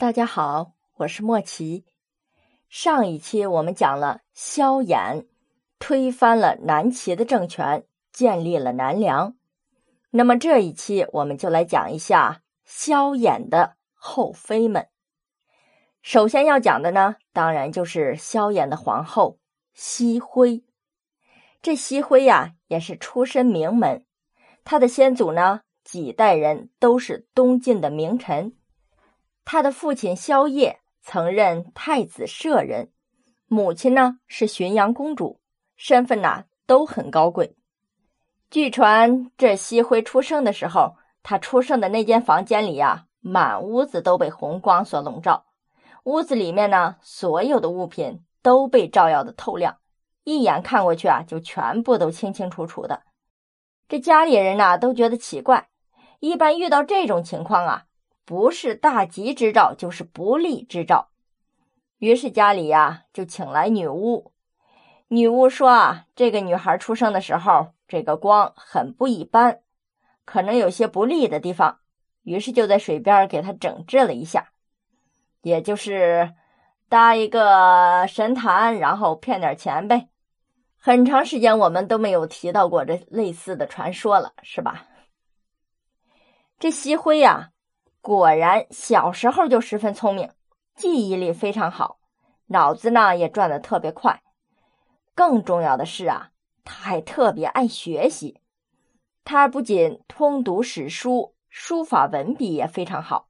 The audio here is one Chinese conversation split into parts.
大家好，我是莫奇。上一期我们讲了萧衍推翻了南齐的政权，建立了南梁。那么这一期我们就来讲一下萧衍的后妃们。首先要讲的呢，当然就是萧衍的皇后熹辉。这熹辉呀，也是出身名门，他的先祖呢，几代人都是东晋的名臣。他的父亲萧烨曾任太子舍人，母亲呢是浔阳公主，身份呐都很高贵。据传，这西辉出生的时候，他出生的那间房间里呀，满屋子都被红光所笼罩，屋子里面呢，所有的物品都被照耀的透亮，一眼看过去啊，就全部都清清楚楚的。这家里人呐都觉得奇怪，一般遇到这种情况啊。不是大吉之兆，就是不利之兆。于是家里呀就请来女巫。女巫说啊，这个女孩出生的时候，这个光很不一般，可能有些不利的地方。于是就在水边给她整治了一下，也就是搭一个神坛，然后骗点钱呗。很长时间我们都没有提到过这类似的传说了，是吧？这西辉呀。果然，小时候就十分聪明，记忆力非常好，脑子呢也转得特别快。更重要的是啊，他还特别爱学习。他不仅通读史书，书法文笔也非常好，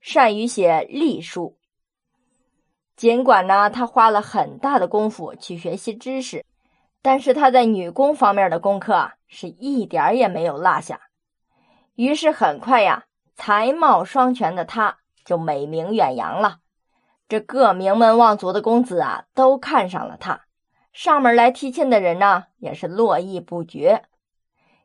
善于写隶书。尽管呢，他花了很大的功夫去学习知识，但是他在女工方面的功课啊，是一点也没有落下。于是很快呀。才貌双全的他，就美名远扬了。这各名门望族的公子啊，都看上了他。上门来提亲的人呢，也是络绎不绝。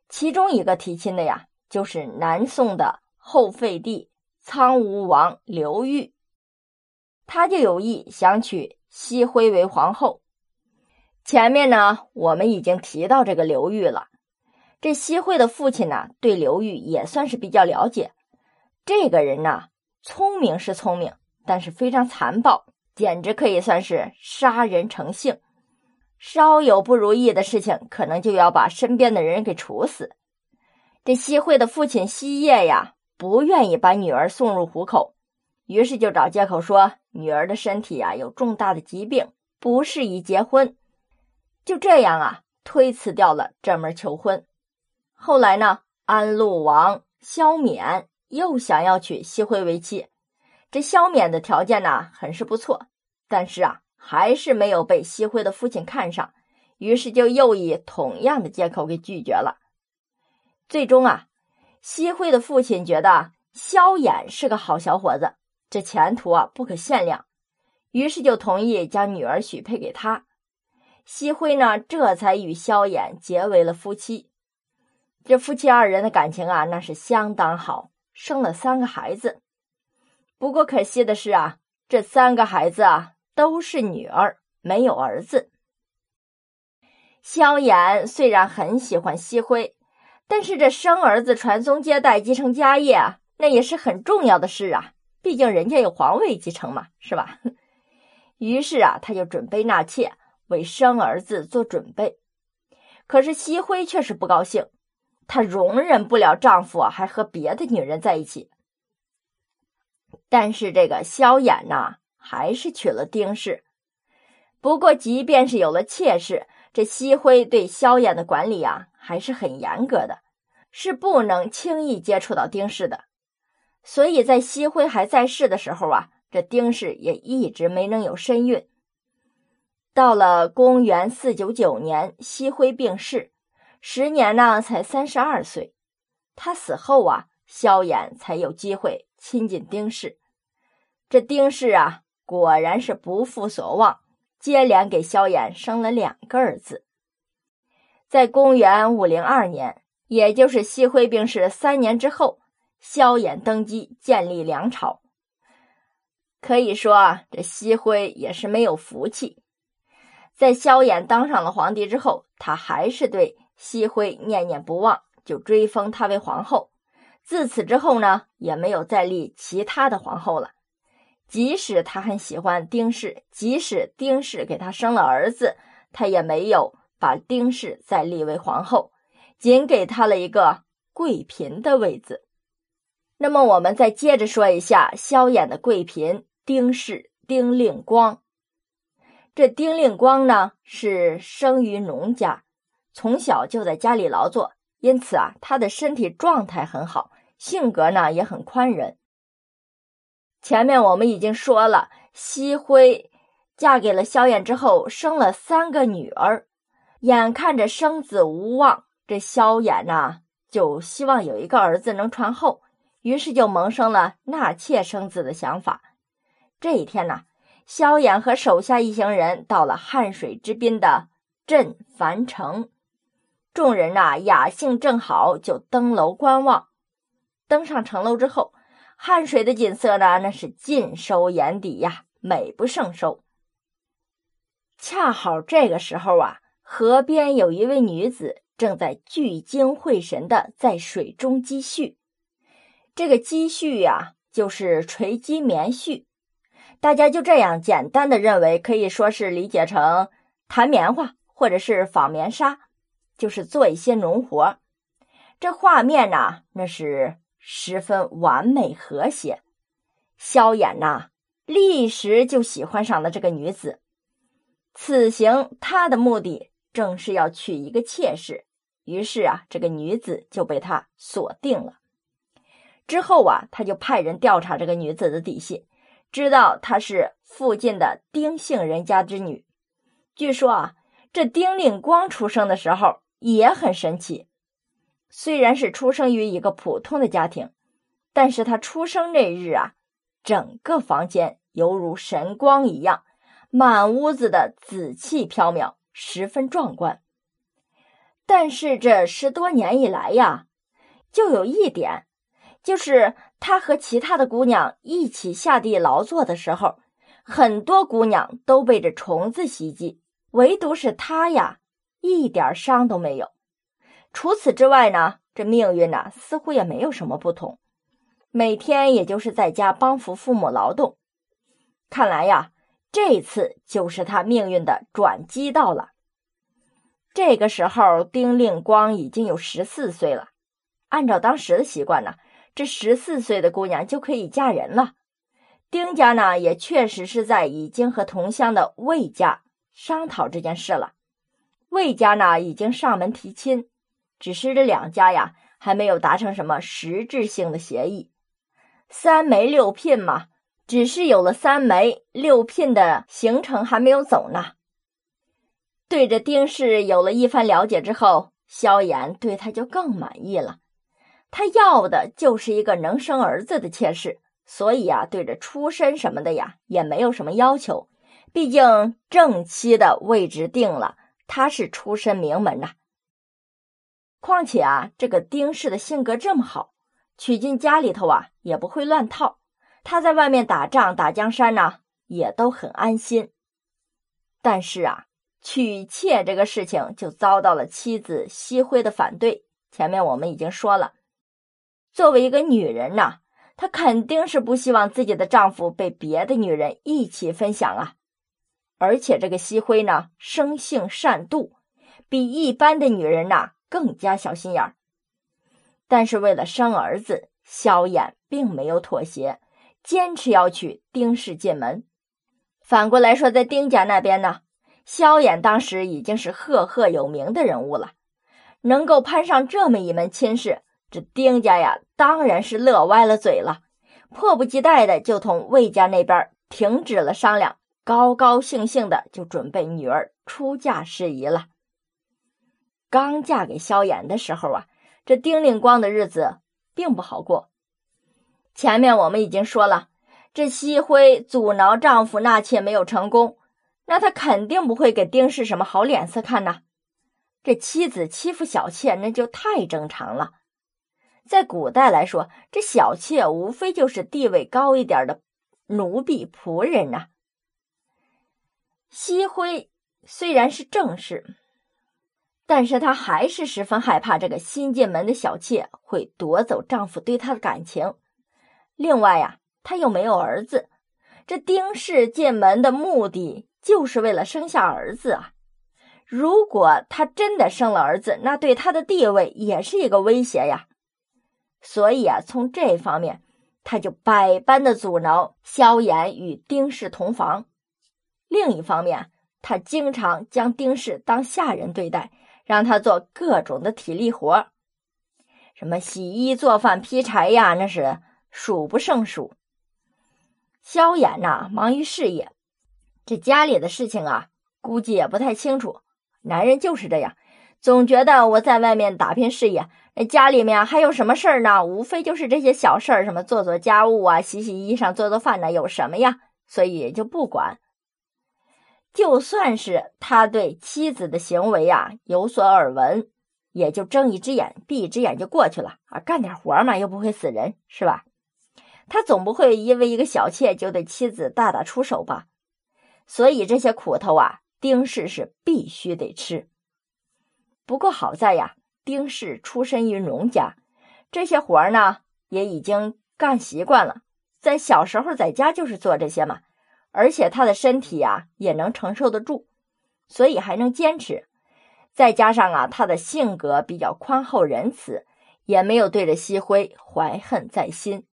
其中一个提亲的呀，就是南宋的后废帝苍梧王刘裕。他就有意想娶熹徽为皇后。前面呢，我们已经提到这个刘裕了。这熹徽的父亲呢，对刘裕也算是比较了解。这个人呐，聪明是聪明，但是非常残暴，简直可以算是杀人成性。稍有不如意的事情，可能就要把身边的人给处死。这西惠的父亲西业呀，不愿意把女儿送入虎口，于是就找借口说女儿的身体啊有重大的疾病，不适宜结婚。就这样啊，推辞掉了这门求婚。后来呢，安陆王萧冕。又想要娶熹徽为妻，这萧勉的条件呢，很是不错，但是啊，还是没有被熹徽的父亲看上，于是就又以同样的借口给拒绝了。最终啊，熹徽的父亲觉得萧衍是个好小伙子，这前途啊不可限量，于是就同意将女儿许配给他。熹徽呢，这才与萧衍结为了夫妻。这夫妻二人的感情啊，那是相当好。生了三个孩子，不过可惜的是啊，这三个孩子啊都是女儿，没有儿子。萧衍虽然很喜欢西辉，但是这生儿子、传宗接代、继承家业啊，那也是很重要的事啊。毕竟人家有皇位继承嘛，是吧？于是啊，他就准备纳妾，为生儿子做准备。可是西辉却是不高兴。她容忍不了丈夫还和别的女人在一起，但是这个萧衍呢，还是娶了丁氏。不过，即便是有了妾室，这西辉对萧衍的管理啊，还是很严格的，是不能轻易接触到丁氏的。所以在西辉还在世的时候啊，这丁氏也一直没能有身孕。到了公元四九九年，西辉病逝。时年呢，才三十二岁。他死后啊，萧衍才有机会亲近丁氏。这丁氏啊，果然是不负所望，接连给萧衍生了两个儿子。在公元五零二年，也就是熹辉病逝三年之后，萧衍登基，建立梁朝。可以说啊，这熹辉也是没有福气。在萧衍当上了皇帝之后，他还是对。熹徽念念不忘，就追封她为皇后。自此之后呢，也没有再立其他的皇后了。即使他很喜欢丁氏，即使丁氏给他生了儿子，他也没有把丁氏再立为皇后，仅给他了一个贵嫔的位子。那么，我们再接着说一下萧衍的贵嫔丁氏丁令光。这丁令光呢，是生于农家，从小就在家里劳作，因此啊，他的身体状态很好，性格呢也很宽仁。前面我们已经说了，熹辉嫁给了萧衍之后，生了三个女儿，眼看着生子无望，这萧衍呢就希望有一个儿子能传后，于是就萌生了纳妾生子的想法。这一天呢，萧衍和手下一行人到了汉水之滨的镇樊城，众人呐雅兴正好，就登楼观望。登上城楼之后。汉水的景色呢，那是尽收眼底呀，美不胜收。恰好这个时候啊，河边有一位女子正在聚精会神的在水中积蓄。这个积蓄呀，就是垂积棉絮。大家就这样简单的认为，可以说是理解成弹棉花或者是纺棉纱，就是做一些农活。这画面呢，那是。十分完美和谐，萧衍呐，立时就喜欢上了这个女子。此行他的目的正是要娶一个妾室，于是啊，这个女子就被他锁定了。之后啊，他就派人调查这个女子的底细，知道她是附近的丁姓人家之女。据说啊，这丁令光出生的时候也很神奇。虽然是出生于一个普通的家庭，但是他出生那日啊，整个房间犹如神光一样，满屋子的紫气飘渺，十分壮观。但是这十多年以来呀，就有一点，就是他和其他的姑娘一起下地劳作的时候，很多姑娘都被这虫子袭击，唯独是他呀，一点伤都没有。除此之外呢，这命运呢似乎也没有什么不同，每天也就是在家帮扶父母劳动。看来呀，这次就是他命运的转机到了。这个时候，丁令光已经有十四岁了。按照当时的习惯呢，这十四岁的姑娘就可以嫁人了。丁家呢，也确实是在已经和同乡的魏家商讨这件事了。魏家呢，已经上门提亲。只是这两家呀，还没有达成什么实质性的协议。三媒六聘嘛，只是有了三媒六聘的行程还没有走呢。对着丁氏有了一番了解之后，萧炎对他就更满意了。他要的就是一个能生儿子的妾室，所以呀，对着出身什么的呀，也没有什么要求。毕竟正妻的位置定了，他是出身名门呐。况且啊，这个丁氏的性格这么好，娶进家里头啊也不会乱套。他在外面打仗打江山呢，也都很安心。但是啊，娶妾这个事情就遭到了妻子西辉的反对。前面我们已经说了，作为一个女人呐，她肯定是不希望自己的丈夫被别的女人一起分享啊。而且这个西辉呢，生性善妒，比一般的女人呐。更加小心眼儿，但是为了生儿子，萧衍并没有妥协，坚持要娶丁氏进门。反过来说，在丁家那边呢，萧衍当时已经是赫赫有名的人物了，能够攀上这么一门亲事，这丁家呀当然是乐歪了嘴了，迫不及待的就同魏家那边停止了商量，高高兴兴的就准备女儿出嫁事宜了。刚嫁给萧衍的时候啊，这丁令光的日子并不好过。前面我们已经说了，这西辉阻挠丈夫纳妾没有成功，那他肯定不会给丁氏什么好脸色看呐。这妻子欺负小妾，那就太正常了。在古代来说，这小妾无非就是地位高一点的奴婢仆人呐。西辉虽然是正室。但是她还是十分害怕这个新进门的小妾会夺走丈夫对她的感情。另外呀，她又没有儿子，这丁氏进门的目的就是为了生下儿子啊！如果她真的生了儿子，那对她的地位也是一个威胁呀。所以啊，从这方面，他就百般的阻挠萧炎与丁氏同房。另一方面，他经常将丁氏当下人对待，让他做各种的体力活什么洗衣、做饭、劈柴呀，那是数不胜数。萧衍呐，忙于事业，这家里的事情啊，估计也不太清楚。男人就是这样，总觉得我在外面打拼事业，那家里面还有什么事儿呢？无非就是这些小事儿，什么做做家务啊，洗洗衣裳、做做饭呢，有什么呀？所以就不管。就算是他对妻子的行为啊有所耳闻，也就睁一只眼闭一只眼就过去了啊，干点活嘛，又不会死人，是吧？他总不会因为一个小妾就对妻子大打出手吧？所以这些苦头啊，丁氏是必须得吃。不过好在呀，丁氏出身于农家，这些活儿呢也已经干习惯了，在小时候在家就是做这些嘛，而且他的身体呀也能承受得住，所以还能坚持。再加上啊，他的性格比较宽厚仁慈，也没有对着西辉怀恨在心。